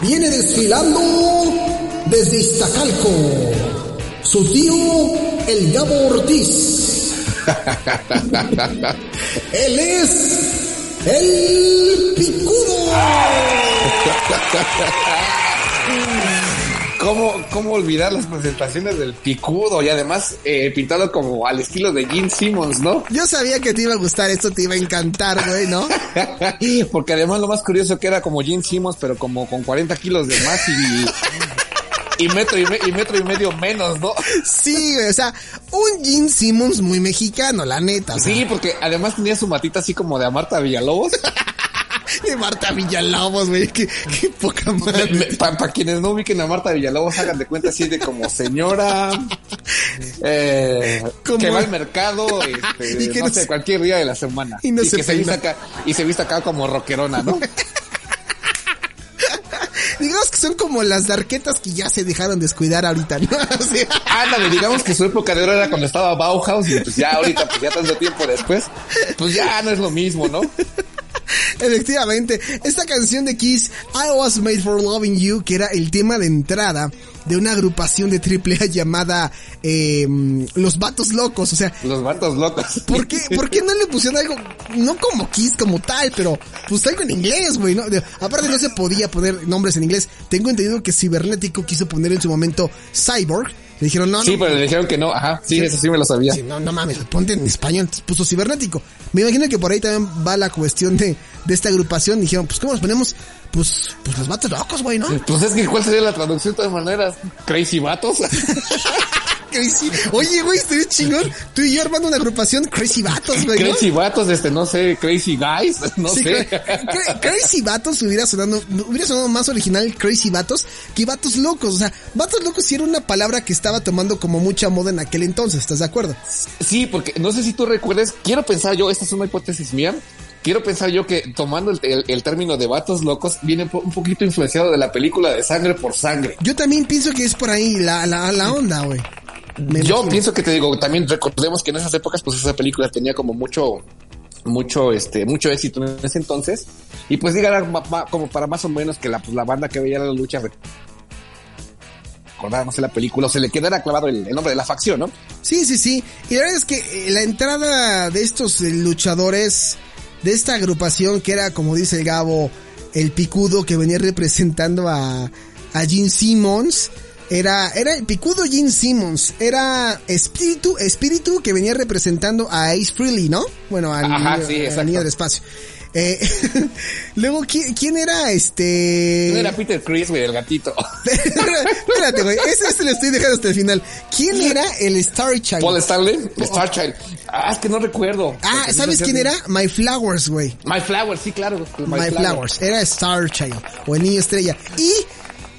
Viene desfilando desde Iztacalco su tío, el Gabo Ortiz. Él es el Picudo. ¿Cómo, ¿Cómo olvidar las presentaciones del picudo? Y además eh, pintado como al estilo de Gene Simmons, ¿no? Yo sabía que te iba a gustar esto, te iba a encantar, güey, ¿no? Porque además lo más curioso que era como Gene Simmons, pero como con 40 kilos de más y, y metro y, me- y metro y medio menos, ¿no? Sí, güey, o sea, un Gene Simmons muy mexicano, la neta. o sea, Sí, porque además tenía su matita así como de a Marta Villalobos. De Marta Villalobos, güey, qué, qué poca madre. Para quienes no ubiquen a Marta Villalobos, hagan de cuenta así de como señora eh, que va al mercado, este, Y que no, no sé, se- cualquier día de la semana. Y no se que se vista acá, y se vista acá como rockerona, ¿no? Digamos que son como las darquetas que ya se dejaron descuidar ahorita, ¿no? O sea, Ándale, digamos que su época de oro era cuando estaba Bauhaus y pues ya ahorita, pues ya tanto tiempo después, pues ya no es lo mismo, ¿no? Efectivamente, esta canción de Kiss, I Was Made for Loving You, que era el tema de entrada de una agrupación de AAA llamada eh, Los Vatos Locos, o sea, Los vatos locos. ¿por qué, ¿por qué no le pusieron algo, no como Kiss como tal, pero pues algo en inglés, güey, ¿no? Aparte no se podía poner nombres en inglés, tengo entendido que Cibernético quiso poner en su momento Cyborg, le dijeron no, no, Sí, pero le dijeron que no, ajá, sí, eso sí me lo sabía. Sí, no, no mames, ponte en español, puso cibernético. Me imagino que por ahí también va la cuestión de, de esta agrupación. Dijeron, pues, ¿cómo nos ponemos? Pues, pues los vatos locos, güey, ¿no? Pues es que, ¿cuál sería la traducción de todas maneras? ¿Crazy vatos? Crazy. Oye, güey, estaría chingón. Tú y yo armando una agrupación Crazy Vatos, güey, ¿no? Crazy vatos, este, no sé, Crazy guys, no Sí, sé. cra- cra- Crazy Vatos hubiera sonado, hubiera sonado más original Crazy Vatos que Vatos Locos. O sea, Vatos Locos sí era una palabra que estaba tomando como mucha moda en aquel entonces, ¿estás de acuerdo? Sí, porque no sé si tú recuerdes, quiero pensar yo, esta es una hipótesis mía, quiero pensar yo que tomando el, el- el término de vatos locos viene un poquito influenciado de la película de Sangre por Sangre. Yo también pienso que es por ahí la, la, la onda, güey. Me Yo imagino. pienso que te digo, también recordemos que en esas épocas, pues esa película tenía como mucho, mucho, este, mucho éxito en ese entonces. Y pues diga, como para más o menos que la, pues, la banda que veía la lucha recordara, no sé, la película, o se le quedara clavado el, el nombre de la facción, ¿no? Sí, sí, sí. Y la verdad es que eh, la entrada de estos luchadores, de esta agrupación que era, como dice el Gabo, el picudo que venía representando a, a Gene Simmons, era, era el picudo Gene Simmons, era Espíritu, Espíritu que venía representando a Ace Frehley, ¿no? Bueno, al, Ajá, sí, al niño del espacio. Eh, luego, ¿quién, quién era este? Era Peter Chris, güey, el gatito. Espérate, güey, ese, ese lo estoy dejando hasta el final. ¿Quién era el Star Child? Paul Stanley, Star Child. Ah, es que no recuerdo. Ah, ¿sabes quién se- era? My Flowers, güey. My Flowers, sí, claro. My, Flowers. Era Star Child. O el niño estrella. Y,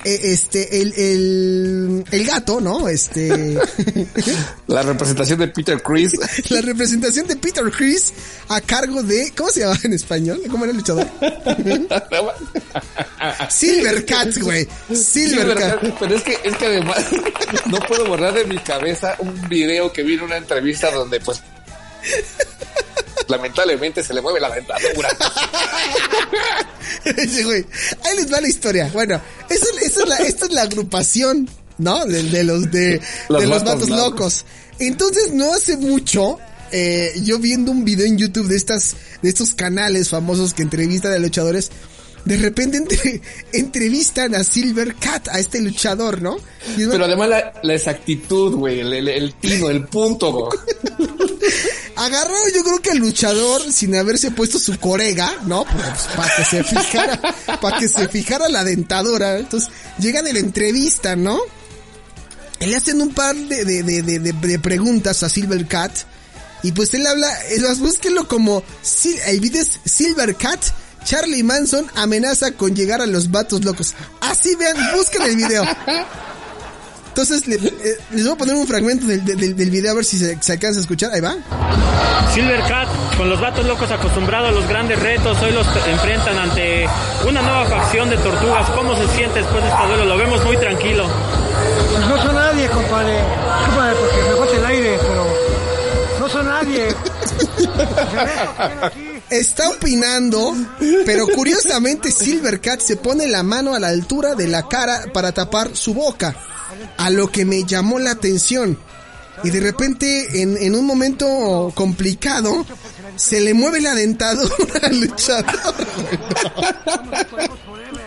este, el, el, el gato, ¿no? Este, La representación de Peter Chris. la representación de Peter Chris a cargo de, ¿cómo se llamaba en español? ¿Cómo era el luchador? Silvercat, güey. Silvercat. Pero es que, es que además no puedo borrar de mi cabeza un video que vi en una entrevista donde pues lamentablemente se le mueve la dentadura. Sí, güey. Ahí les va la historia. Bueno, esa, esa es la, esta es la agrupación, ¿no? De, de los de, Los de los vatos locos. Entonces, no hace mucho, eh, yo viendo un video en YouTube de estas, de estos canales famosos que entrevistan a luchadores, de repente entre- entrevistan a Silver Cat, a este luchador, ¿no? Pero además la, la exactitud, güey, el, el, el tino, el punto, güey. Agarró yo creo que el luchador sin haberse puesto su corega, ¿no? Pues, para que se fijara, para que se fijara la dentadura. Entonces, llegan en la entrevista, ¿no? Y le hacen un par de, de, de, de, preguntas a Silver Cat. Y pues él habla, eh, búsquenlo como, Sil- el video es Silver Cat, Charlie Manson amenaza con llegar a los vatos locos. Así vean, busquen el video. Entonces, le- eh, les voy a poner un fragmento del, del, del video a ver si se, se alcanza a escuchar. Ahí va. Silvercat, con los vatos locos acostumbrados a los grandes retos, hoy los enfrentan ante una nueva facción de tortugas. ¿Cómo se siente después de este duelo? Lo vemos muy tranquilo. Pues no soy nadie, compadre. Compadre, porque me falta el aire, pero nadie. Está opinando, pero curiosamente Silvercat se pone la mano a la altura de la cara para tapar su boca, a lo que me llamó la atención. Y de repente, en, en un momento complicado, se le mueve la dentadura al luchador.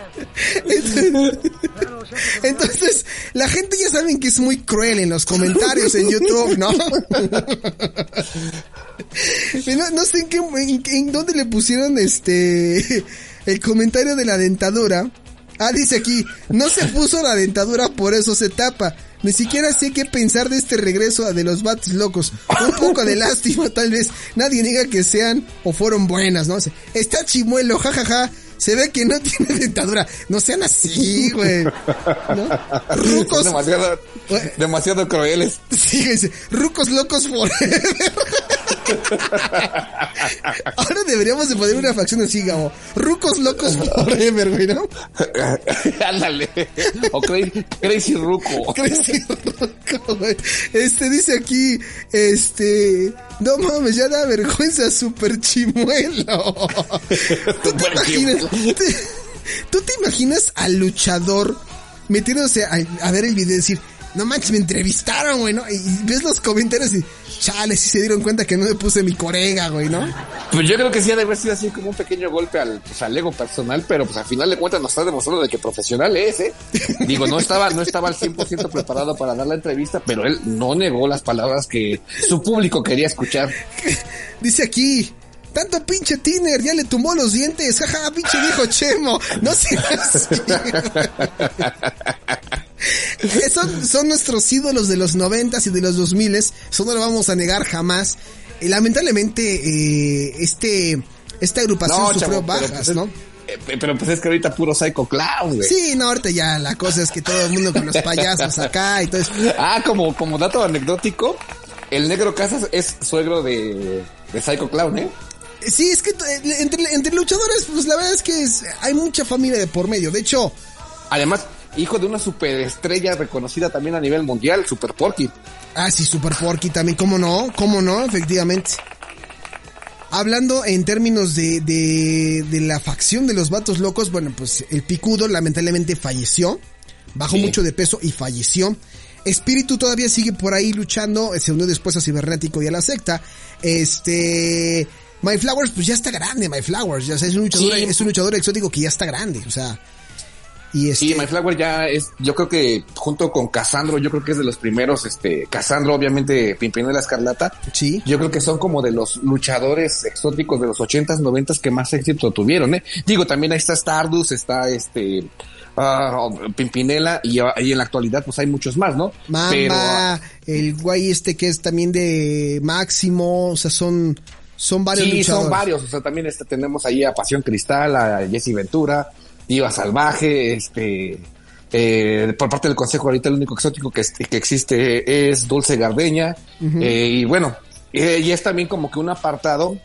Entonces, la gente ya saben que es muy cruel en los comentarios en YouTube, ¿no? No, sé en, qué, en dónde le pusieron este el comentario de la dentadura. Ah, dice aquí, no se puso la dentadura, por eso se tapa. Ni siquiera sé qué pensar de este regreso de los Bats locos. Un poco de lástima, tal vez. Nadie diga que sean o fueron buenas, ¿no? Está chimuelo, jajaja. Se ve que no tiene dentadura. No sean así, güey. ¿No? Rucos. Demasiado, demasiado crueles. Sí, dice, rucos locos forever. Ahora deberíamos de poner una facción así, Gabo. Rucos locos forever, güey, ¿no? Ándale. O crazy, crazy Ruco. Crazy Ruco, güey. Este dice aquí, este, no mames, ya da vergüenza, super chimuelo. ¿Tú te imaginas? te- ¿Tú te imaginas al luchador metiéndose a, a ver el video y decir, no manches, me entrevistaron, güey, ¿no? Y ves los comentarios y, chale, sí se dieron cuenta que no me puse mi corega, güey, ¿no? Pues yo creo que sí ha de haber sido así como un pequeño golpe al, pues, al ego personal, pero pues al final de cuentas nos está demostrando de que profesional es, ¿eh? Digo, no estaba, no estaba al 100% preparado para dar la entrevista, pero él no negó las palabras que su público quería escuchar. Dice aquí, tanto pinche Tiner, ya le tumbó los dientes, jaja, pinche viejo chemo, no seas son, son nuestros ídolos de los noventas y de los dos miles, eso no lo vamos a negar jamás. Y lamentablemente, eh, este, esta agrupación No, sufrió chavo, pero bajas, pues es- ¿no? Eh, Pero pues es que ahorita puro Psycho Clown, güey. Sí, no, ahorita ya la cosa es que todo el mundo con los payasos acá y todo eso. Ah, como, como dato anecdótico, el negro Casas es suegro de, de Psycho Clown, ¿eh? Sí, es que eh, entre, entre luchadores, pues la verdad es que es- hay mucha familia de por medio. De hecho, Además, hijo de una superestrella reconocida también a nivel mundial, Super Porky. Ah, sí, Super Porky también, ¿cómo no? ¿Cómo no? Efectivamente. Hablando en términos de, de, de la facción de los vatos locos, bueno, pues el picudo lamentablemente falleció, bajó Sí. mucho de peso y falleció. Espíritu todavía sigue por ahí luchando, se unió después a Cibernético y a la secta. Este... My Flowers, pues ya está grande, My Flowers, ya o sea, es un luchador, Sí. es un luchador exótico que ya está grande, o sea... Y este... Sí, My Flower ya es, yo creo que junto con Casandro, yo creo que es de los primeros, este, Casandro, obviamente, Pimpinela Escarlata. Sí. Yo creo que son como de los luchadores exóticos de los ochentas, noventas que más éxito tuvieron, eh. Digo, también ahí está Stardust, está este, ah, Pimpinela y, y en la actualidad pues hay muchos más, ¿no? Mamba, Pero, el güey este que es también de Máximo, o sea, son, son varios sí, luchadores. son varios, o sea, también este, tenemos ahí a Pasión Cristal, a Jesse Ventura, Diva Salvaje, este, eh, por parte del consejo ahorita el único exótico que, que existe es Dulce Gardeña, eh, y bueno, eh, y es también como que un apartado,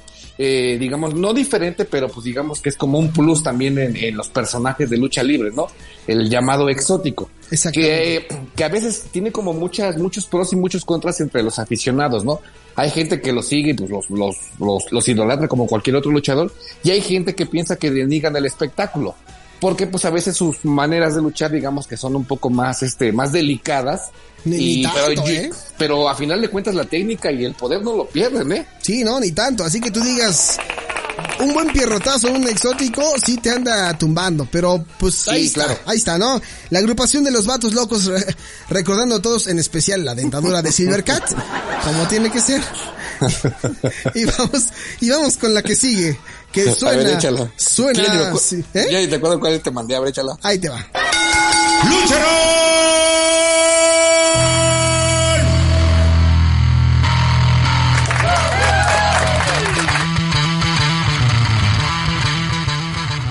eh, digamos, no diferente, pero pues digamos que es como un plus también en, en los personajes de lucha libre, ¿no? El llamado exótico. Que, que a veces tiene como muchas, muchos pros y muchos contras entre los aficionados, ¿no? Hay gente que los sigue y pues los, los, los, los idolatra como cualquier otro luchador, y hay gente que piensa que denigan el espectáculo. Porque pues a veces sus maneras de luchar, digamos que son un poco más, este, más delicadas. Ni- ni y, tanto, pero, ¿eh? pero a final de cuentas la técnica y el poder no lo pierden, ¿eh? Sí, no, ni tanto. Así que tú digas, un buen pierrotazo, un exótico, sí te anda tumbando. Pero pues ahí está, claro. ahí está, ¿no? La agrupación de los vatos locos, re- recordando a todos, en especial la dentadura de Silvercat, como tiene que ser. y vamos, y vamos con la que sigue, que A ver, suena, échala. Suena, sí, ¿eh? Ya ni te acuerdo cuál te mandé, a ver, échala. Ahí te va.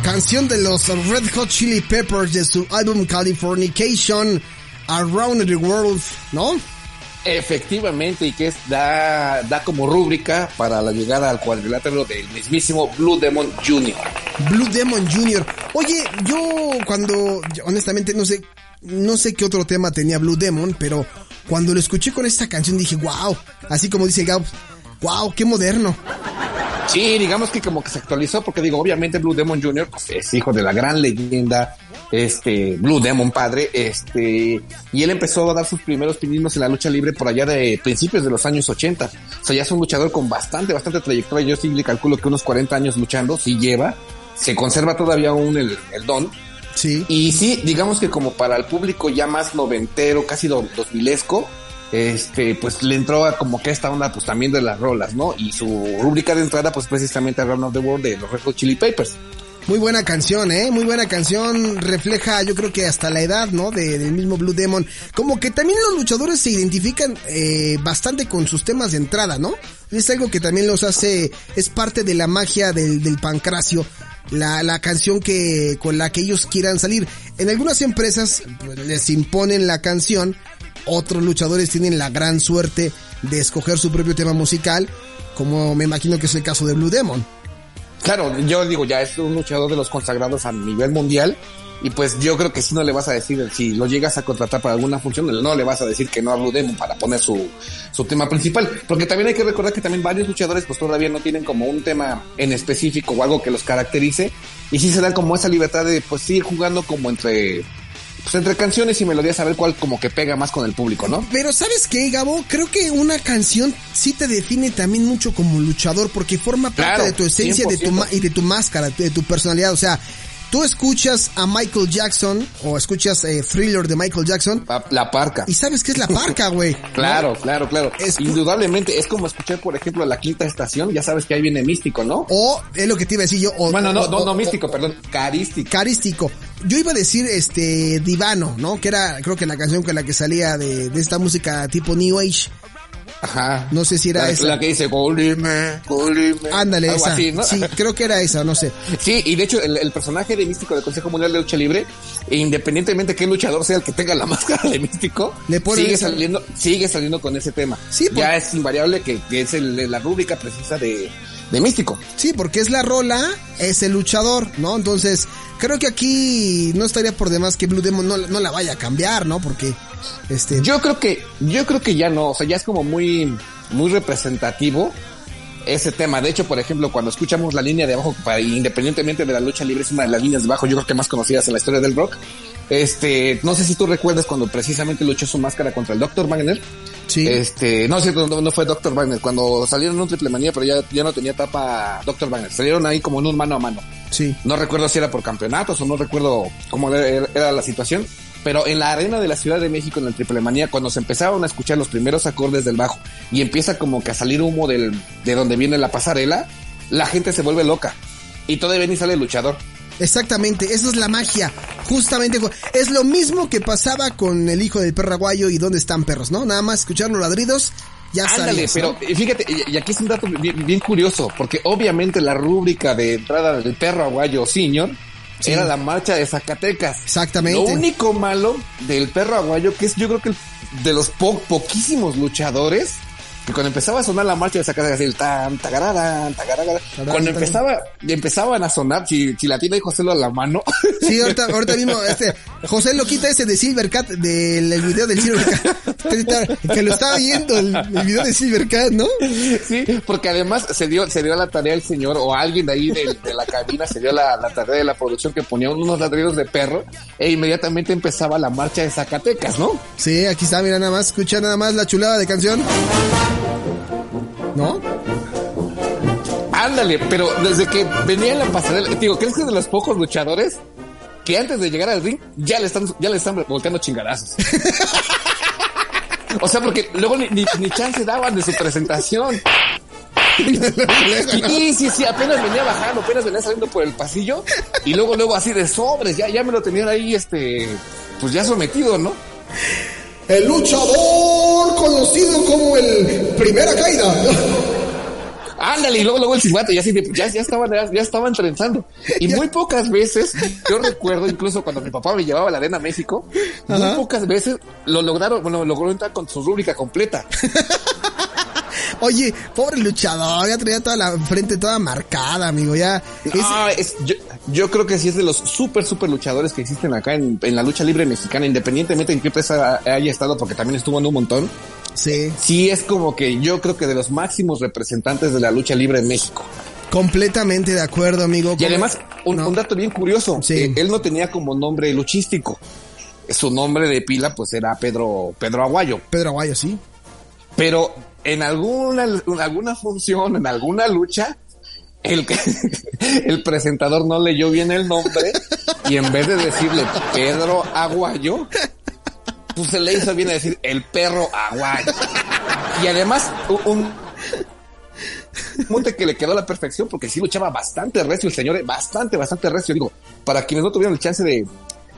Canción de los Red Hot Chili Peppers de su álbum Californication Around the World, ¿no? Efectivamente, y que es, da, da como rúbrica para la llegada al cuadrilátero del mismísimo Blue Demon Jr. Blue Demon Jr. Oye, yo cuando, honestamente no sé, no sé qué otro tema tenía Blue Demon, pero cuando lo escuché con esta canción dije, wow, así como dice Gab, wow, qué moderno. Sí, digamos que como que se actualizó, porque digo, obviamente Blue Demon Jr. Pues, es hijo de la gran leyenda, este, Blue Demon padre, este, y él empezó a dar sus primeros pininos en la lucha libre por allá de principios de los años 80. O sea, ya es un luchador con bastante, bastante trayectoria. Yo sí le calculo que unos 40 años luchando, sí lleva, se conserva todavía aún el, el don. Sí. Y sí, digamos que como para el público ya más noventero, casi dos milesco, este, pues le entró a como que esta onda, pues también de las rolas, ¿no? Y su rúbrica de entrada, pues precisamente a Run of the World de los Red Hot Chili Papers. Muy buena canción, ¿eh? Muy buena canción. Refleja, yo creo que hasta la edad, ¿no? De, del mismo Blue Demon. Como que también los luchadores se identifican eh, bastante con sus temas de entrada, ¿no? Es algo que también los hace, es parte de la magia del, del pancracio. La, la canción que, con la que ellos quieran salir. En algunas empresas pues, les imponen la canción. Otros luchadores tienen la gran suerte de escoger su propio tema musical. Como me imagino que es el caso de Blue Demon. Claro, yo digo, ya es un luchador de los consagrados a nivel mundial. Y pues yo creo que si no le vas a decir, si lo llegas a contratar para alguna función, no le vas a decir que no a Blue Demon para poner su, su tema principal. Porque también hay que recordar que también varios luchadores pues todavía no tienen como un tema en específico o algo que los caracterice. Y sí se dan como esa libertad de pues ir jugando como entre pues entre canciones y melodías a ver cuál como que pega más con el público, ¿no? Pero ¿sabes qué, Gabo? Creo que una canción sí te define también mucho como luchador porque forma parte Claro, de tu esencia de tu 100%. ma- y de tu máscara, de tu personalidad. O sea, tú escuchas a Michael Jackson o escuchas eh, Thriller de Michael Jackson La, parca. y sabes que es la parca, güey. Claro, claro, claro. Es- Indudablemente, es como escuchar, por ejemplo, la quinta estación, ya sabes que ahí viene místico, ¿no? O es lo que te iba a decir yo. O, Bueno, no, o- no, o- no místico, perdón, carístico. carístico. Yo iba a decir este Divano, ¿no? Que era creo que la canción con la que salía de, de esta música tipo New Age. Ajá. No sé si era la, esa. la que dice, Golime, Golime. Ándale, Algo esa. así, ¿no? Sí, creo que era esa, no sé. Sí, y de hecho el, el personaje de Místico del Consejo Mundial de Lucha Libre, independientemente que el luchador sea el que tenga la máscara de Místico, Le sigue esa- saliendo, sigue saliendo con ese tema. Sí, por- ya es invariable que, que es el- la rúbrica precisa de, de Místico. Sí, porque es la rola, es el luchador, ¿no? Entonces, creo que aquí no estaría por demás que Blue Demon no, no la vaya a cambiar, ¿no? Porque, este... Yo creo que, yo creo que ya no, o sea, ya es como muy, muy representativo ese tema. De hecho, por ejemplo, cuando escuchamos la línea de abajo, independientemente de la lucha libre, es una de las líneas de abajo, yo creo que más conocidas en la historia del rock. Este, no sé si tú recuerdas cuando precisamente luchó su máscara contra el Dr. Wagner. sí. Este, no, cierto, no, no fue Dr. Wagner, cuando salieron en un triple manía, pero ya, ya no tenía tapa Dr. Wagner. Salieron ahí como en un mano a mano. sí. No recuerdo si era por campeonatos o no recuerdo cómo era, era la situación. Pero en la arena de la Ciudad de México, en el Triple Manía, cuando se empezaron a escuchar los primeros acordes del bajo y empieza como que a salir humo del, de donde viene la pasarela, la gente se vuelve loca. Y todavía ni sale el luchador. Exactamente, esa es la magia. Justamente es lo mismo que pasaba con el hijo del perro aguayo y dónde están perros, ¿no? Nada más escuchar los ladridos, ya Ándale, sabías, pero ¿no? fíjate, y, y aquí es un dato bien, bien curioso, porque obviamente la rúbrica de entrada del perro aguayo senior Sí. era la marcha de Zacatecas. Exactamente. Lo único malo del perro aguayo, que es yo creo que el- de los po- poquísimos luchadores, que cuando empezaba a sonar la marcha de Zacatecas, el tan, tagarara, tagarara, cuando empezaba, empezaban a sonar, si, si la tiene José a la mano, Sí, ahorita, ahorita mismo, este, José lo quita ese de Silvercat, del el video del Silvercat, que lo estaba viendo el, el video de Silvercat, ¿no? sí, porque además se dio, se dio la tarea el señor, o alguien de ahí de, de la cabina, se dio la, la tarea de la producción que ponía unos ladridos de perro, e inmediatamente empezaba la marcha de Zacatecas, ¿no? Sí, aquí está, mira nada más, escucha nada más la chulada de canción. ¿No? Ándale, pero desde que venía en la pasarela, digo, ¿crees que es de los pocos luchadores que antes de llegar al ring ya le están, ya le están volteando chingadazos? o sea, porque luego ni, ni, ni chance daban de su presentación. Sí, sí, sí, apenas venía bajando, apenas venía saliendo por el pasillo y luego, luego así de sobres, ya, ya me lo tenían ahí, este, pues ya sometido, ¿no? El luchador conocido como el Primera Caída. Ándale, y luego, luego el silbato, y así de, ya, ya estaban, ya, ya estaban trenzando. Y muy pocas veces, yo recuerdo incluso cuando mi papá me llevaba a la arena México, muy Ajá. pocas veces lo lograron, bueno, logró entrar con su rúbrica completa. Oye, pobre luchador, ya traía toda la frente toda marcada, amigo, ya. Ah, es- yo, yo creo que sí es de los súper, súper luchadores que existen acá en, en la lucha libre mexicana, independientemente en qué empresa haya estado, porque también estuvo en un montón. sí, Sí es como que yo creo que de los máximos representantes de la lucha libre en México. completamente de acuerdo, amigo. Y además, un, No. un dato bien curioso, Sí. eh, él no tenía como nombre luchístico. Su nombre de pila pues era Pedro, Pedro Aguayo. Pedro Aguayo, sí. Pero en alguna, en alguna función, en alguna lucha, el, el presentador no leyó bien el nombre y en vez de decirle Pedro Aguayo, pues se le hizo bien a decir el perro Aguayo. Y además, un, un monte que le quedó a la perfección porque sí luchaba bastante recio el señor, eh, bastante, bastante recio. Digo, para quienes no tuvieron el chance de,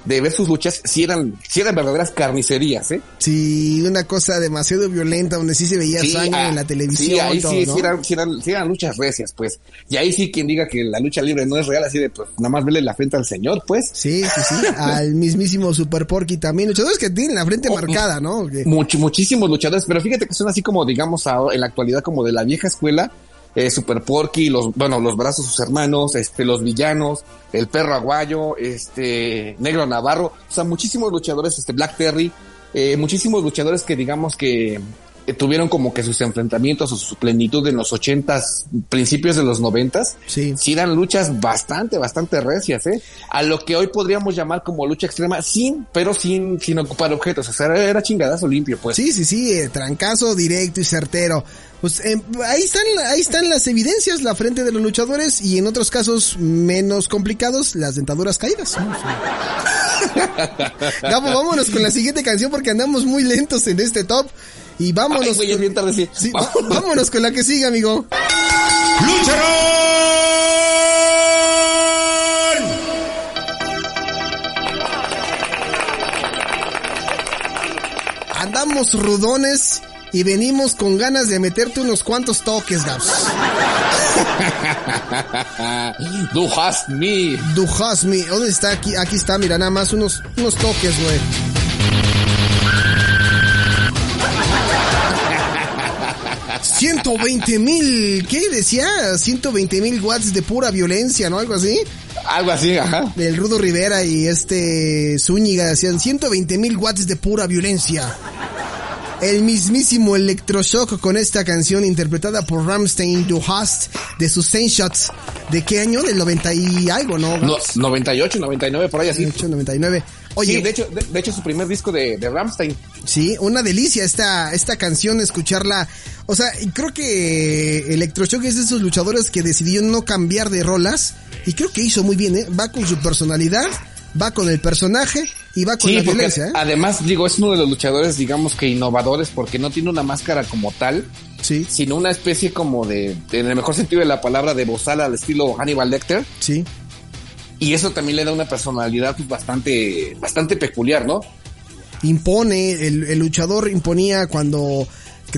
de ver sus luchas, sí eran, sí eran verdaderas carnicerías, ¿eh? Sí, una cosa demasiado violenta donde sí se veía Sí, sangre ah, en la televisión. Sí, ahí todo, sí, ¿no? sí, eran, sí, eran, sí eran luchas recias, pues. Y ahí sí quien diga que la lucha libre no es real, así de, pues, nada más verle la frente al señor, pues. Sí, sí, sí. Al mismísimo Super Porky también. Luchadores que tienen la frente Oh, marcada, ¿no? Much- muchísimos luchadores, pero fíjate que son así como, digamos, en la actualidad como de la vieja escuela, eh, Super Porky, los, bueno, los brazos sus hermanos, este, los villanos, el perro aguayo, este, negro navarro, o sea, muchísimos luchadores, este, Black Terry, eh, muchísimos luchadores que digamos que tuvieron como que sus enfrentamientos o su plenitud en los ochentas, principios de los noventas, Sí. sí eran luchas bastante, bastante recias, ¿eh? A lo que hoy podríamos llamar como lucha extrema, sin, pero sin, sin ocupar objetos, o sea, era, era chingadazo limpio, pues. Sí, sí, sí, eh, trancazo directo y certero. Pues eh, ahí están, ahí están las evidencias, la frente de los luchadores y en otros casos menos complicados, las dentaduras caídas. Gabo, vámonos con la siguiente canción porque andamos muy lentos en este top. Y vámonos. Ay, güey, es con- bien tarde, sí. Vámonos con la que sigue, amigo. Andamos rudones y venimos con ganas de meterte unos cuantos toques, Gabs. Du hast me. Du hast me. ¿Dónde está? Aquí, aquí está, mira, nada más unos, unos toques, güey. ¡120 mil! ¿Qué decía? 120 mil watts de pura violencia, ¿no? Algo así. Algo así, ajá. El Rudo Rivera y este Zúñiga decían 120 mil watts de pura violencia. El mismísimo Electroshock con esta canción interpretada por Ramstein Du Hast de sus 100 Shots. ¿De qué año? Del 90 y algo, ¿no? No, 98, 99, por ahí así. 98, 99. Oye, Sí, de hecho, de, de hecho su primer disco de, de Ramstein. Sí, una delicia esta, esta canción, escucharla. O sea, y creo que Electroshock es de esos luchadores que decidió no cambiar de rolas. Y creo que hizo muy bien, ¿eh? Va con su personalidad, va con el personaje y va con Sí, la violencia, ¿eh? además, digo, es uno de los luchadores, digamos que innovadores, porque no tiene una máscara como tal, Sí, sino una especie como de, en el mejor sentido de la palabra, de bozal al estilo Hannibal Lecter. sí. Y eso también le da una personalidad pues, bastante, bastante peculiar, ¿no? Impone, el, el luchador imponía cuando,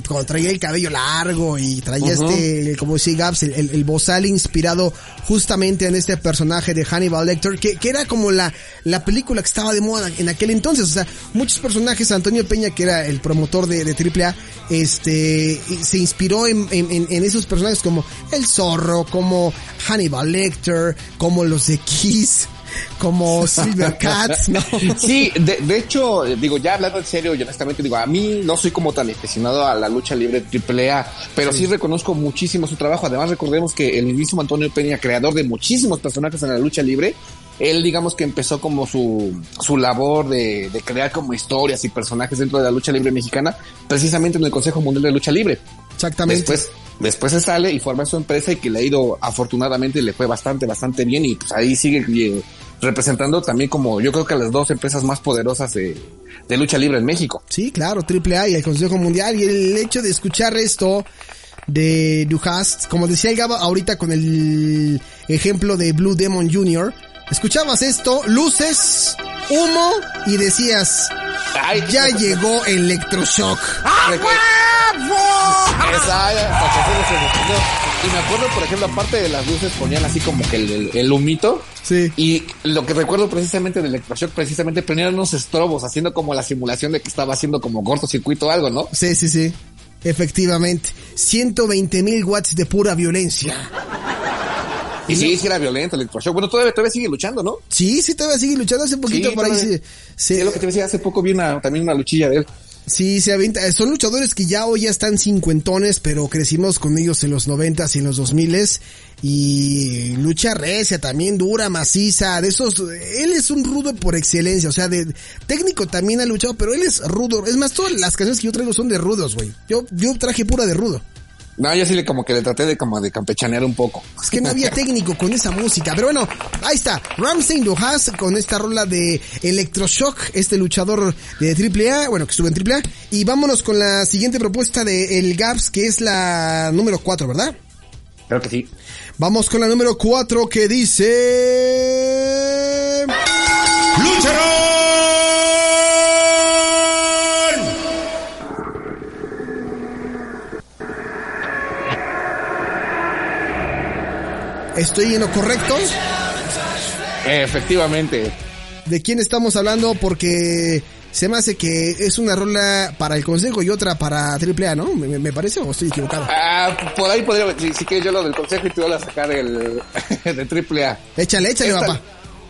que cuando traía el cabello largo y traía este, como decía Gaps, el, el, el bozal inspirado justamente en este personaje de Hannibal Lecter, que, que era como la, la película que estaba de moda en aquel entonces. O sea, muchos personajes, Antonio Peña, que era el promotor de, de AAA, este, se inspiró en, en, en- en esos personajes como el zorro, como Hannibal Lecter, como los de Kiss, como Silver Cat, ¿no? Sí, de, de hecho, digo, ya hablando en serio y honestamente, digo, a mí no soy como tan aficionado a la lucha libre AAA, pero sí. reconozco muchísimo su trabajo. Además, recordemos que el mismísimo Antonio Peña, creador de muchísimos personajes en la lucha libre, él digamos que empezó como su, su labor de, de crear como historias y personajes dentro de la lucha libre mexicana, precisamente en el Consejo Mundial de Lucha Libre. Exactamente. Después, después se sale y forma su empresa y que le ha ido afortunadamente le fue bastante, bastante bien y pues ahí sigue eh, representando también como yo creo que las dos empresas más poderosas de, lucha libre en México. Sí, claro, AAA y el Consejo Mundial. Y el hecho de escuchar esto de Duhast, como decía el Gaba ahorita con el ejemplo de Blue Demon Jr., escuchabas esto, luces, humo y decías, ya llegó Electroshock. Emocionó. y me acuerdo, por ejemplo, aparte de las luces ponían así como que el, el, el humito. Sí. Y lo que recuerdo precisamente de Electroshock, precisamente prendían unos estrobos haciendo como la simulación de que estaba haciendo como cortocircuito o algo, ¿no? Sí, sí, sí. Efectivamente. 120 mil watts de pura violencia. Y sí, sí era violento Electroshock. Bueno, todavía, todavía sigue luchando, ¿no? Sí, sí, todavía sigue luchando. Hace poquito Sí, por ahí se, se- Sí, es lo que te decía, hace poco vi una, también una luchilla de él. Sí, se avienta. Son luchadores que ya hoy ya están cincuentones, pero crecimos con ellos en los noventas y en los dos miles. Y lucha recia, también dura, maciza, de esos, él es un rudo por excelencia, o sea, de técnico también ha luchado, pero él es rudo. Es más, todas las canciones que yo traigo son de rudos, güey. Yo, yo traje pura de rudo. No, yo sí le como que le traté de como de campechanear un poco. Es que no había técnico con esa música. Pero bueno, ahí está. Ramsey Lojas con esta rola de Electroshock, este luchador de AAA, bueno, que estuvo en AAA. Y vámonos con la siguiente propuesta de El Gaps, que es la número 4, ¿verdad? Creo que sí. Vamos con la número 4 que dice... ¿Estoy en lo correcto? Efectivamente. ¿De quién estamos hablando? Porque se me hace que es una rola para el consejo y otra para AAA, ¿no? Me, me parece o estoy equivocado. Ah, por ahí podría, si, si quieres yo lo del consejo y tú vas a sacar el de triple A. Échale, échale, Esta, papá.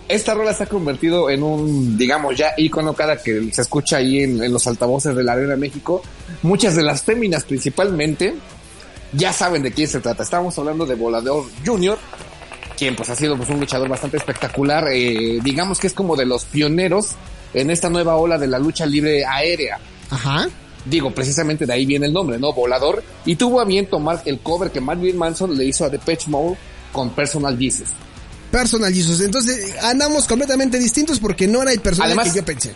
esta rola se ha convertido en un, digamos, ya icono cada que se escucha ahí en, en los altavoces de la Arena México. Muchas de las féminas principalmente ya saben de quién se trata. Estábamos hablando de Volador Junior, quien pues ha sido pues un luchador bastante espectacular. Eh, digamos que es como de los pioneros en esta nueva ola de la lucha libre aérea. Ajá. Digo, precisamente de ahí viene el nombre, ¿no? Volador. Y tuvo a bien tomar el cover que Marilyn Manson le hizo a Depeche Mode con Personal Jesus. Personal Jesus. Entonces andamos completamente distintos porque no era el personaje Además- que yo pensé.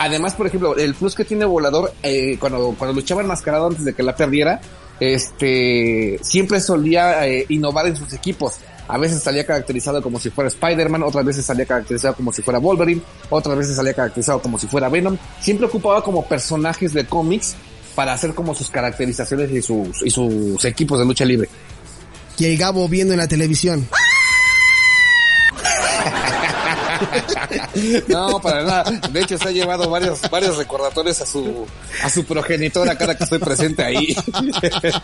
Además, por ejemplo, el plus que tiene Volador, eh, cuando, cuando luchaba enmascarado antes de que la perdiera, este, siempre solía eh, innovar en sus equipos. A veces salía caracterizado como si fuera Spider-Man, otras veces salía caracterizado como si fuera Wolverine, otras veces salía caracterizado como si fuera Venom. Siempre ocupaba como personajes de cómics para hacer como sus caracterizaciones y sus, y sus equipos de lucha libre. Y el Gabo viendo en la televisión. No, para nada. De hecho, se ha llevado varios, varios recordatorios a su, a su progenitora cada que estoy presente ahí.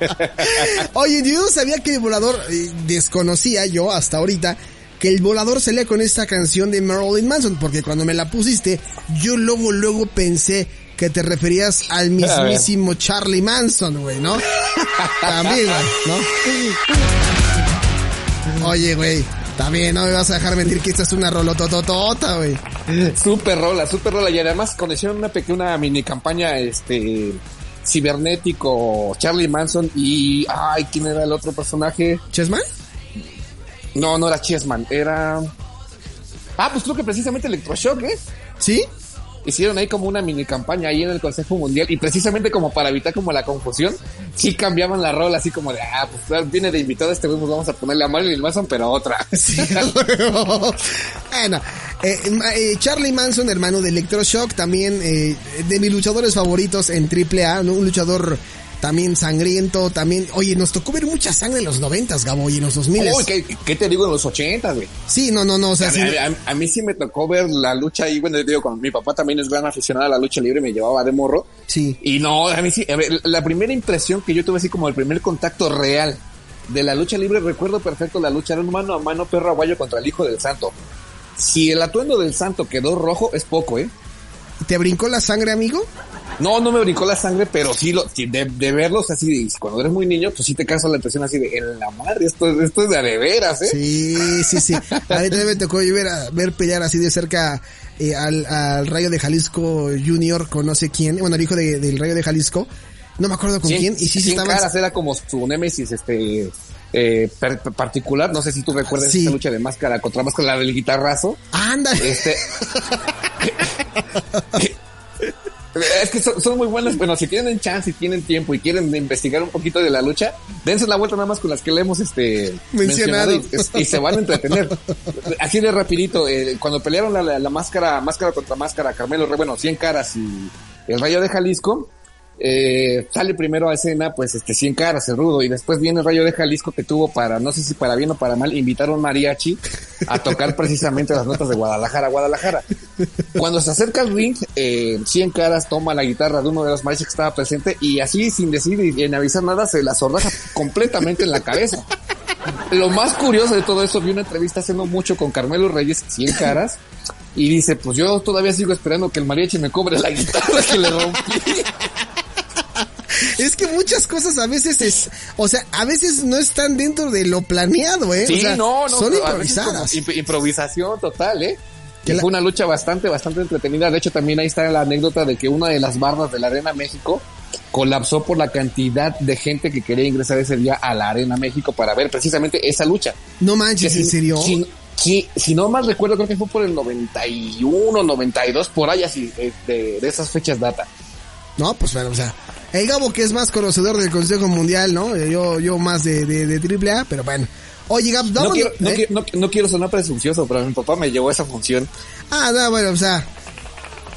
Oye, yo no sabía que el volador, eh, desconocía yo hasta ahorita, que el volador salía con esta canción de Marilyn Manson, porque cuando me la pusiste, yo luego, luego pensé que te referías al mismísimo Charlie Manson, güey, ¿no? También, güey, ¿no? Oye, güey, también no me vas a dejar mentir que esta es una rolotototota, güey. Super rola, super rola. Y además conocieron una pequeña mini campaña, este, cibernético, Charlie Manson y, ay, ¿quién era el otro personaje? ¿Chessman? No, no era Chessman, era... Ah, pues creo que precisamente Electroshock, ¿eh? ¿Sí? Hicieron ahí como una mini campaña ahí en el Consejo Mundial y precisamente como para evitar como la confusión, sí cambiaban la rola así como de, ah, pues viene de invitado este pues vamos a ponerle a Marilyn Manson, pero otra. Sí, bueno, eh, eh, Charlie Manson, hermano de Electroshock, también eh, de mis luchadores favoritos en AAA, ¿no? un luchador también sangriento, también, oye, nos tocó ver mucha sangre en los noventas, Gabo, y en los 2000 Uy, ¿qué, qué te digo en los 80, güey? Sí, no, no, no, o sea, A, sí, a- a- a mí sí me tocó ver la lucha ahí, bueno, yo digo, con mi papá también es gran aficionado a la lucha libre, me llevaba de morro. sí. Y no, a mí sí, a ver, la primera impresión que yo tuve así como el primer contacto real de la lucha libre, recuerdo perfecto la lucha, era un mano a mano perro aguayo contra el hijo del santo. Si el atuendo del santo quedó rojo, es poco, ¿eh? ¿Te brincó la sangre, amigo? No, no me brincó la sangre, pero sí lo, de, de verlos así, cuando eres muy niño, pues sí te causa la impresión así de, en la madre, esto, es- esto es de veras, ¿eh? Sí, sí, sí. A mí también me tocó ver, ver pelear así de cerca eh, al, al Rayo de Jalisco Junior con no sé quién, bueno, el hijo de- del Rayo de Jalisco, no me acuerdo con Sí, quién, y sí, sí estaban... caras era como su némesis, este, eh, per- particular, no sé si tú recuerdas Sí. esta lucha de máscara contra máscara, la del guitarrazo, Ándale. este... Es que son, son muy buenas. Bueno, si tienen chance y tienen tiempo y quieren investigar un poquito de la lucha, dense la vuelta nada más con las que le hemos este, Mencionado. mencionado y, y se van a entretener. Así de rapidito, eh, cuando pelearon la, la- la máscara, máscara contra máscara, Carmelo, Re- bueno, 100 caras y el Rayo de Jalisco, eh, sale primero a escena, pues, este, 100 caras, el rudo, y después viene el Rayo de Jalisco que tuvo para, no sé si para bien o para mal, invitar a un mariachi a tocar precisamente las notas de Guadalajara, Guadalajara. Cuando se acerca al ring, eh, 100 caras toma la guitarra de uno de los mariachis que estaba presente y así, sin decir y en avisar nada, se la sordaja completamente en la cabeza. Lo más curioso de todo eso, vi una entrevista haciendo mucho con Carmelo Reyes, 100 caras, y dice, pues yo todavía sigo esperando que el mariachi me cobre la guitarra que le rompí. Es que muchas cosas a veces es, o sea, a veces no están dentro de lo planeado, ¿eh? Sí, O sea, no, no. Son improvisadas. improvisación total, ¿eh? Que la- Fue una lucha bastante, bastante entretenida. De hecho, también ahí está la anécdota de que una de las barras de la Arena México colapsó por la cantidad de gente que quería ingresar ese día a la Arena México para ver precisamente esa lucha. No manches, si- ¿en serio? Si, si- si no mal recuerdo, creo que fue por el 91, 92, por ahí así, eh, de, de esas fechas data. No, pues bueno, o sea, el Gabo que es más conocedor del Consejo Mundial, ¿no? Yo, yo más de, de, de triple A, pero bueno. Oye, Gab, No vámonos- quiero, no, ¿eh? quiero, no, no quiero sonar presuncioso, pero mi papá me llevó a esa función. Ah, no, bueno, o sea,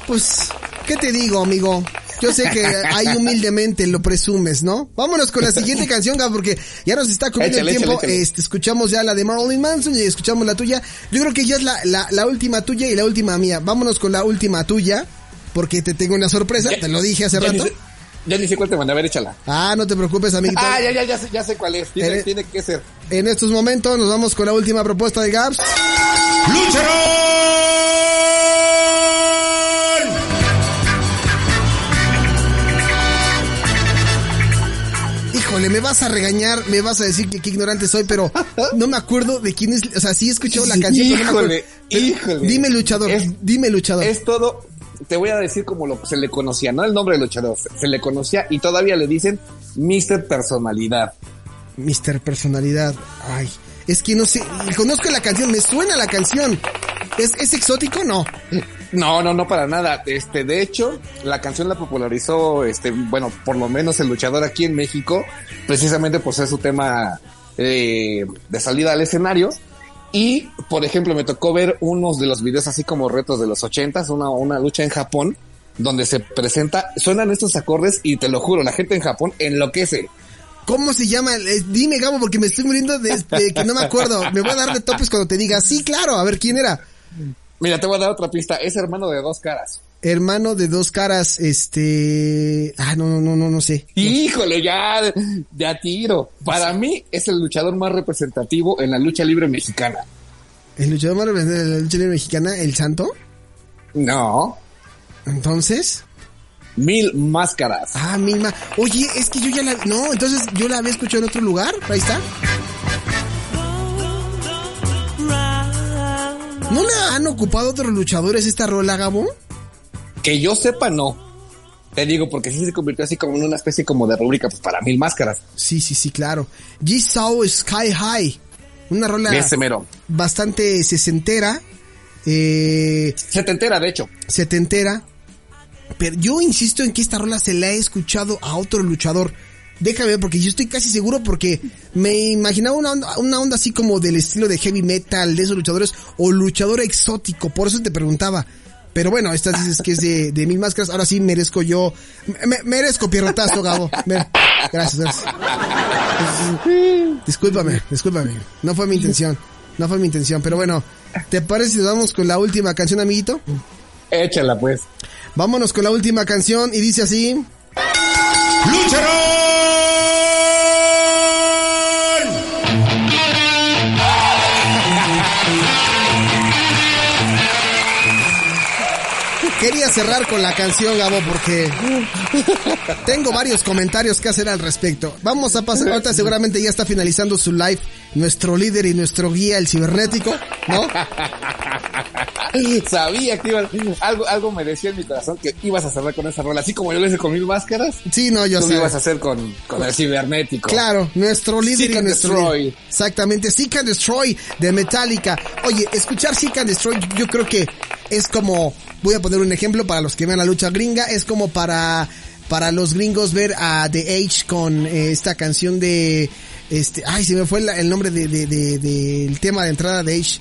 pues, ¿qué te digo, amigo? Yo sé que ahí humildemente lo presumes, ¿no? Vámonos con la siguiente canción, Gab, porque ya nos está comiendo Échale, el tiempo. échale, échale. Este, escuchamos ya la de Marilyn Manson y escuchamos la tuya. Yo creo que ya es la, la, la última tuya y la última mía. Vámonos con la última tuya, porque te tengo una sorpresa, Ya- te lo dije hace ni, rato. Ya ni sé cuál te mandé a ver, échala. Ah, no te preocupes, amiguito. Ah, ya, ya, ya sé, ya sé cuál es. Tiene, tiene que ser. En estos momentos nos vamos con la última propuesta de Gabs. Híjole, me vas a regañar, me vas a decir que qué ignorante soy, pero no me acuerdo de quién es, o sea, sí he escuchado la canción, pero no me acuerdo. Híjole, Pero híjole. Dime luchador, Es- dime luchador. Es todo, te voy a decir como lo se le conocía, no el nombre del luchador, se, se le conocía y todavía le dicen Mr. Personalidad. Mister Personalidad. Ay, es que no sé, conozco la canción, me suena la canción. ¿Es, es exótico? No. No, no, no para nada. Este, de hecho, la canción la popularizó, este, bueno, por lo menos el luchador aquí en México, precisamente por ser su tema eh, de salida al escenario. Y, por ejemplo, me tocó ver unos de los videos así como retos de los ochentas, una, una lucha en Japón, donde se presenta, suenan estos acordes y te lo juro, la gente en Japón enloquece. ¿Cómo se llama? Eh, dime, Gabo, porque me estoy muriendo de, de que no me acuerdo. Me voy a dar de topes cuando te diga. Sí, claro. A ver, ¿quién era? Mira, te voy a dar otra pista, es hermano de dos caras. Hermano de dos caras, este... Ah, no, no, no, no, no sé. Híjole, ya, ya tiro. Para mí es el luchador más representativo en la lucha libre mexicana. El luchador más representante de la lucha libre mexicana, El Santo. No, Entonces... mil máscaras. Ah, misma. Oye, es que yo ya la... No, entonces yo la había escuchado en otro lugar. Ahí está. ¿No la han ocupado otros luchadores esta rola, Gabo? Que yo sepa, no. Te digo, porque sí se convirtió así como en una especie como de rúbrica pues, para mil máscaras. Sí, sí, sí, claro. G-Saw Sky High. Una rola bastante sesentera. Eh, Se te entera, de hecho. setentera. Pero yo insisto en que esta rola se la he escuchado a otro luchador. Déjame ver, porque yo estoy casi seguro porque me imaginaba una onda, una onda así como del estilo de heavy metal de esos luchadores o luchador exótico, por eso te preguntaba. Pero bueno, esta dices que es de, de mil máscaras, ahora sí merezco yo, me- merezco pierrotazo, Gabo. Gracias, gracias. Discúlpame, discúlpame, no fue mi intención, no fue mi intención, pero bueno, ¿te parece si nos vamos con la última canción, amiguito? Échala, pues. Vámonos con la última canción y dice así. Quería cerrar con la canción, Gabo, porque tengo varios comentarios que hacer al respecto. Vamos a pasar, ahorita seguramente ya está finalizando su live, nuestro líder y nuestro guía, el cibernético, ¿no? Sabía que ibas, algo, algo me decía en mi corazón que ibas a cerrar con esa rola. Así como yo lo hice con mil máscaras, Sí, no, yo sé. ibas a hacer con, con el cibernético. Claro, nuestro líder y nuestro Destroy. líder. Exactamente, Seek and Destroy de Metallica. Oye, escuchar Seek and Destroy yo creo que es como, voy a poner un ejemplo para los que vean la lucha gringa, es como para para los gringos ver a The Age con eh, esta canción de este, ay, se me fue el nombre de, de, de- del tema de entrada de Age.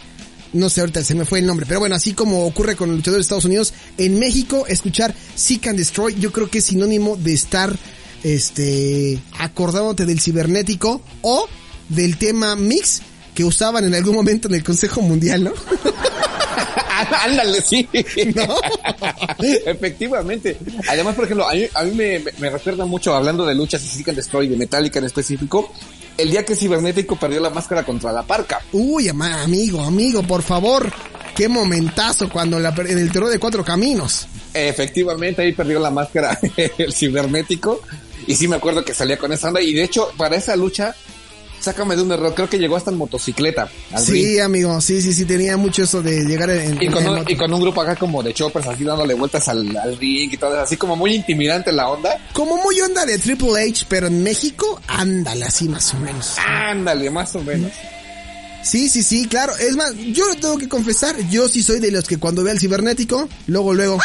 no sé, ahorita se me fue el nombre, pero bueno, así como ocurre con el luchador de Estados Unidos, en México, escuchar Seek and Destroy, yo creo que es sinónimo de estar, este, acordándote del cibernético o del tema mix que usaban en algún momento en el Consejo Mundial, ¿no? Ándale, sí. ¿No? Efectivamente. Además, por ejemplo, a mí, a mí me, me, recuerda mucho, hablando de luchas y Seek and Destroy, de Metallica en específico, el día que Cibernético perdió la máscara contra la parca. Uy, ama- amigo, amigo, por favor. Qué momentazo cuando la, en el terror de cuatro caminos. Efectivamente, ahí perdió la máscara el cibernético. Y sí me acuerdo que salía con esa onda. Y de hecho, para esa lucha, sácame de un error. Creo que llegó hasta en motocicleta. ring. Sí, amigo, sí, sí, sí, tenía mucho eso de llegar en, Y con, en un, y con un grupo acá como de choppers así dándole vueltas al, al ring y todo, así como muy intimidante la onda. Como muy onda de Triple H, pero en México, ándale así más o menos. Ándale, más o menos. Sí, sí, sí, claro. Es más, yo lo tengo que confesar, yo sí soy de los que cuando ve al cibernético, luego, luego...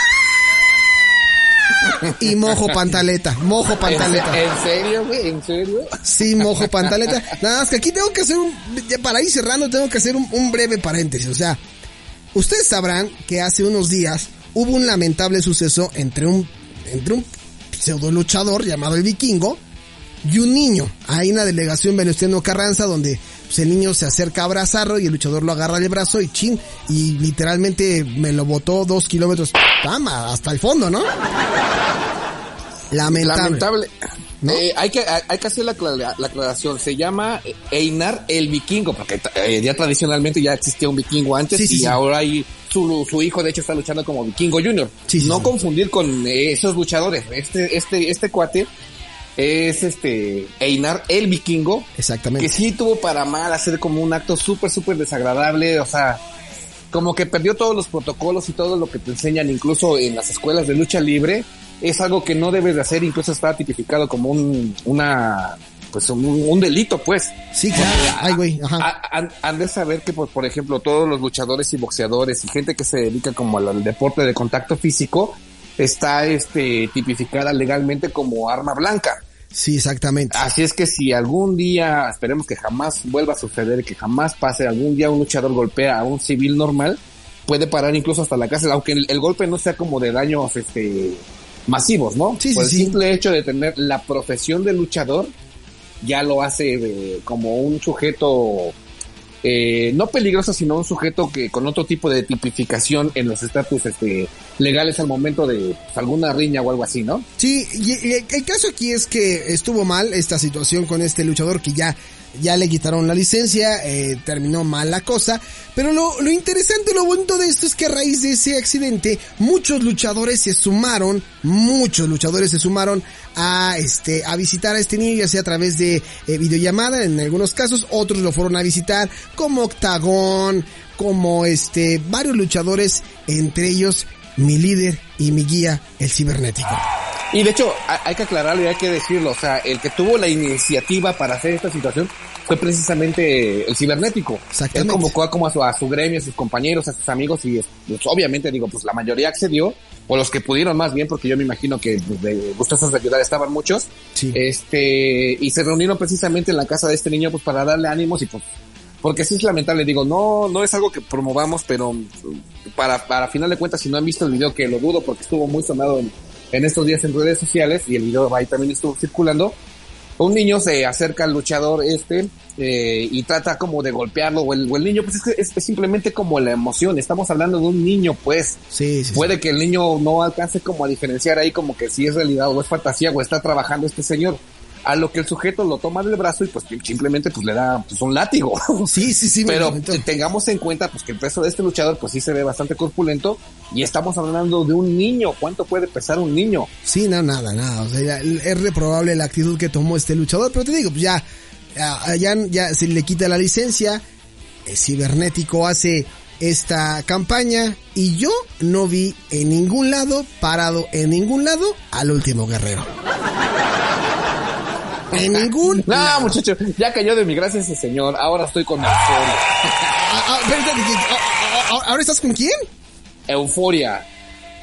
Y mojo pantaleta, mojo pantaleta. ¿En, en serio, güey? ¿En serio? Sí, mojo pantaleta. Nada más que aquí tengo que hacer un, para ir cerrando, tengo que hacer un, un breve paréntesis. O sea, ustedes sabrán que hace unos días hubo un lamentable suceso entre un, entre un pseudo luchador llamado el vikingo y un niño. Hay una delegación Venustiano Carranza donde pues, el niño se acerca a abrazarlo y el luchador lo agarra del brazo y chin, y literalmente me lo botó dos kilómetros tama, hasta el fondo, ¿no? Lamentable. Lamentable. ¿No? Eh, hay, que, hay, que hacer la, aclara- la aclaración. Se llama Einar el Vikingo, porque eh, ya tradicionalmente ya existía un vikingo antes Sí, sí, y sí. ahora hay su, su hijo de hecho está luchando como Vikingo Junior. No confundir con eh, esos luchadores. Este, este, este cuate es este Einar el Vikingo, Exactamente. que sí tuvo para mal hacer como un acto súper, súper desagradable, o sea, como que perdió todos los protocolos y todo lo que te enseñan incluso en las escuelas de lucha libre, es algo que no debes de hacer, incluso está tipificado como un, una, pues un, un delito, pues. Sí, claro. Ay, güey, ajá. Ha- Han, han de saber que, por, por ejemplo, todos los luchadores y boxeadores y gente que se dedica como al, al deporte de contacto físico está este tipificada legalmente como arma blanca. Sí, exactamente. Así es que si algún día, esperemos que jamás vuelva a suceder, que jamás pase, algún día un luchador golpea a un civil normal, puede parar incluso hasta la cárcel, aunque el, el golpe no sea como de daños este masivos, ¿no? Sí, sí, Por el sí. simple hecho de tener la profesión de luchador, ya lo hace eh, como un sujeto eh, no peligroso, sino un sujeto que con otro tipo de tipificación en los estatus este, legales al momento de pues, alguna riña o algo así, ¿no? Sí, y el caso aquí es que estuvo mal esta situación con este luchador que ya, ya le quitaron la licencia, eh, terminó mal la cosa, pero lo, lo interesante, lo bonito de esto es que a raíz de ese accidente, muchos luchadores se sumaron, muchos luchadores se sumaron a este, a visitar a este niño, ya sea a través de eh, videollamada en algunos casos, otros lo fueron a visitar como Octagón, como este, varios luchadores, entre ellos mi líder y mi guía, el cibernético. Y de hecho, ha- hay que aclararlo y hay que decirlo, o sea, el que tuvo la iniciativa para hacer esta situación fue precisamente el cibernético. Él convocó a, como a su, a su gremio, a sus compañeros, a sus amigos y pues, obviamente digo, pues la mayoría accedió, o los que pudieron más bien, porque yo me imagino que pues, de gustosos de ayudar estaban muchos, Sí. este, y se reunieron precisamente en la casa de este niño pues para darle ánimos y pues porque sí es lamentable, digo, no, no es algo que promovamos, pero mm, para, para final de cuentas, si no han visto el video, que lo dudo porque estuvo muy sonado en, en estos días en redes sociales y el video ahí también estuvo circulando, un niño se acerca al luchador este eh, y trata como de golpearlo o el, o el niño pues es, que es, es simplemente como la emoción, estamos hablando de un niño pues, Sí, sí, sí. puede que el niño no alcance como a diferenciar ahí como que si es realidad o es fantasía o está trabajando este señor. A lo que el sujeto lo toma del brazo y pues simplemente pues le da pues un látigo. Sí, sí, sí. Pero tengamos en cuenta pues que el peso de este luchador pues sí se ve bastante corpulento y estamos hablando de un niño. ¿Cuánto puede pesar un niño? Sí, no, nada, nada. O sea, es reprobable la actitud que tomó este luchador, pero te digo, pues ya, ya, ya, ya se le quita la licencia. El cibernético hace esta campaña y yo no vi en ningún lado, parado en ningún lado, al último guerrero. En ningún No, lado. muchacho, ya cayó de mi gracia ese señor. Ahora estoy con euforia. Ah, ah, ah, ah, ah, ¿Ahora estás con quién? Euforia.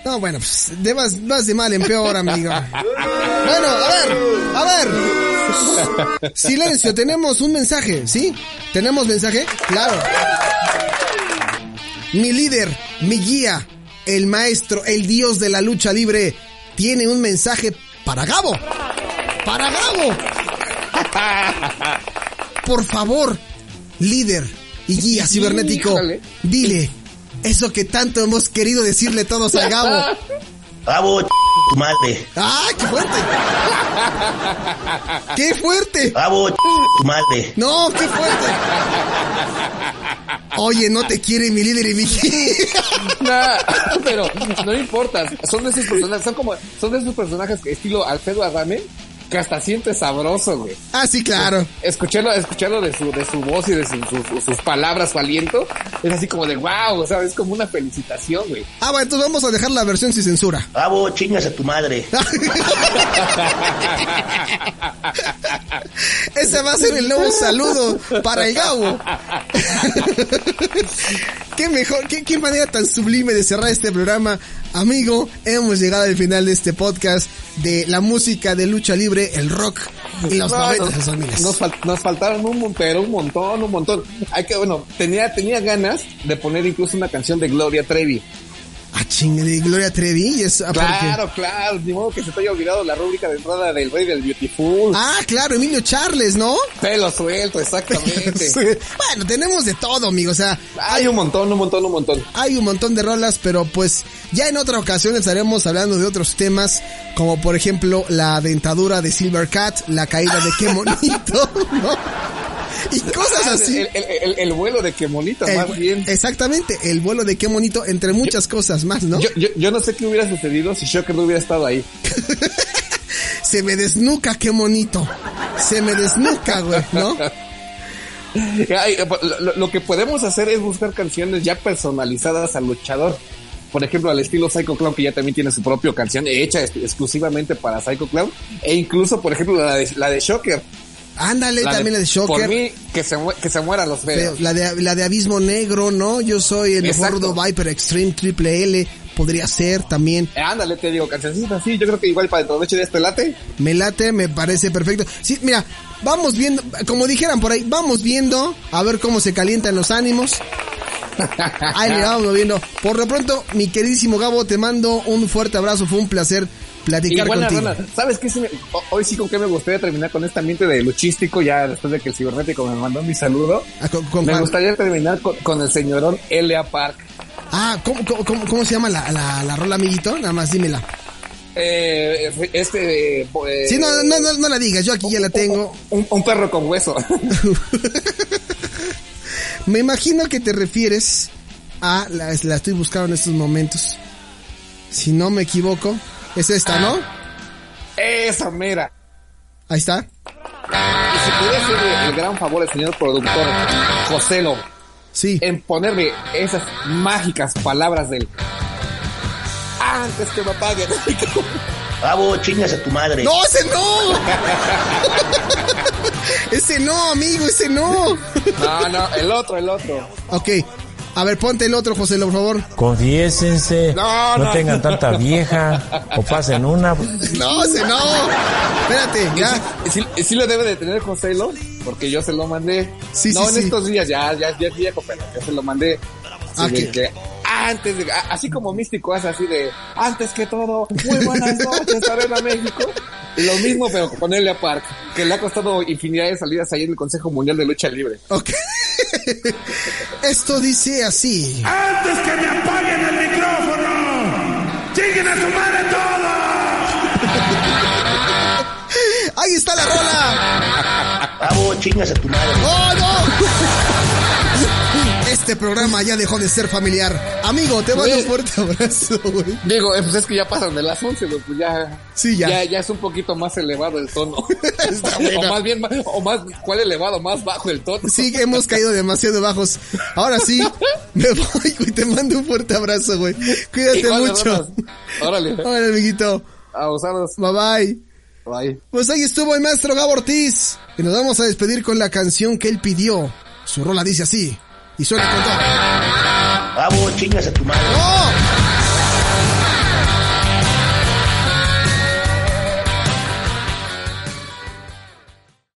No, bueno, pues de más, más de mal en peor, amigo. Bueno, a ver, a ver. Silencio, tenemos un mensaje, ¿sí? ¿Tenemos mensaje? Claro. mi líder, mi guía, el maestro, el dios de la lucha libre, tiene un mensaje para Gabo. Para Gabo. Por favor, líder y guía cibernético, dile eso que tanto hemos querido decirle todos a Gabo. Gabo, tu madre. ¡Ah, qué fuerte! ¡Qué fuerte! Gabo, tu madre. ¡No, qué fuerte! Oye, no te quiere mi líder y mi guía. Nah, pero no importa. Son de esos personajes, son como, son de esos personajes que estilo Alfredo Adame, que hasta sientes sabroso, güey. Ah, sí, claro. Escucharlo, escucharlo de su, de su voz y de su- su- sus palabras, su aliento, es así como de wow, o sea, es como una felicitación, güey. Ah, bueno, entonces vamos a dejar la versión sin censura. Gabo, chingas a tu madre. Ese va a ser el nuevo saludo para el Gabo. qué mejor, qué, qué manera tan sublime de cerrar este programa. Amigo, hemos llegado al final de este podcast de la música de lucha libre, el rock y los No, 90 nos, los 2000. nos fal- nos faltaron un pero un montón, un montón. Hay que, bueno, tenía, tenía ganas de poner incluso una canción de Gloria Trevi. Ah, chingue, de Gloria Trevi. y es, porque- Claro, claro, ni modo que se te haya olvidado la rúbrica de entrada del Rey del Beautiful. Ah, claro, Emilio Charles, ¿no? Pelo suelto, exactamente. Bueno, tenemos de todo, amigo. O sea, Hay un montón, un montón, un montón. hay un montón de rolas, pero pues ya en otra ocasión estaremos hablando de otros temas, como por ejemplo la dentadura de Silver Cat, la caída de qué monito, ¿no? Y cosas Ah, así. El, el- el- el vuelo de que monita, El- más bien. Exactamente, el vuelo de qué monito, entre muchas cosas más, ¿no? Yo, yo, yo no sé qué hubiera sucedido si Shocker no hubiera estado ahí. Se me desnuca, qué monito. Se me desnuca, güey, ¿no? Ay, lo, lo que podemos hacer es buscar canciones ya personalizadas al luchador. Por ejemplo, al estilo Psycho Clown, que ya también tiene su propia canción hecha ex- exclusivamente para Psycho Clown. E incluso, por ejemplo, la de, la de Shocker. Ándale, también la de Por Shocker. mí, que se, que se mueran los Feo. feos. La de, la de Abismo Negro, ¿no? Yo soy el gordo Viper Extreme Triple L. Podría ser también. Eh, Ándale, te digo, cancioncitas así. Yo creo que igual para dentro de ocho días te late. Me late, me parece perfecto. Sí, mira, vamos viendo, como dijeran por ahí, vamos viendo a ver cómo se calientan los ánimos. Ahí le vamos viendo. Por lo pronto, mi queridísimo Gabo, te mando un fuerte abrazo. Fue un placer platicar Igual, contigo. Rana, ¿sabes qué? Me- hoy sí con qué me gustaría terminar con este ambiente de luchístico, ya después de que el cibernético me mandó mi saludo. Ah, con- con Me Juan. gustaría terminar con, con el señorón L.A. Park. Ah, ¿cómo, cómo, cómo- cómo se llama la, la, la rola, amiguito? Nada más dímela. Eh, este... eh, Sí, no, no, no, no la digas, yo aquí ya la tengo. Un, un perro con hueso. Me imagino que te refieres a, la, la estoy buscando en estos momentos. Si no me equivoco, es esta, ¿no? Esa mera. Ahí está. Y si pudiera hacer el gran favor el señor productor Joselo Sí. en ponerme esas mágicas palabras del antes que me apaguen. Gabo, chingas a tu madre. ¡No, ese no! ese no, amigo, ese no. No, no, el otro, el otro. Ok. A ver, ponte el otro, José, por favor. Confiésense, No, no, no. tengan tanta vieja o pasen una. No, ese no. Espérate, ya. Sí, sí, sí lo debe de tener Joselo, porque yo se lo mandé. Sí, no sí, en sí. estos días, ya, ya, ya es viejo, pero yo se lo mandé. Así Ah, que antes de, a- así como Místico hace así de, antes que todo, muy buenas noches, Arena México. Lo mismo, pero con Elia Park, que le ha costado infinidad de salidas ahí en el Consejo Mundial de Lucha Libre. Ok. Esto dice así. ¡Antes que me apaguen el micrófono! ¡Lleguen a su madre todos! ¡Ahí está la rola! Gabo, chingas a tu madre. ¡Oh, no! Este programa ya dejó de ser familiar. Amigo, te mando un fuerte abrazo, güey. Digo, eh, pues es que ya pasan de las 11, güey, pues ya, Sí, ya. ya, ya es un poquito más elevado el tono. Está o más bien, o más, ¿cuál elevado? Más bajo el tono. Sí, hemos caído demasiado bajos. Ahora sí, me voy, güey. Te mando un fuerte abrazo, güey. Cuídate Igual, mucho. Órale. Órale, amiguito. Abusados. Bye bye. Bye. Pues ahí estuvo el maestro Gabo Ortiz. Y nos vamos a despedir con la canción que él pidió. Su rola dice así. Y suena con todo. Gabo, chingas a tu madre. ¡No!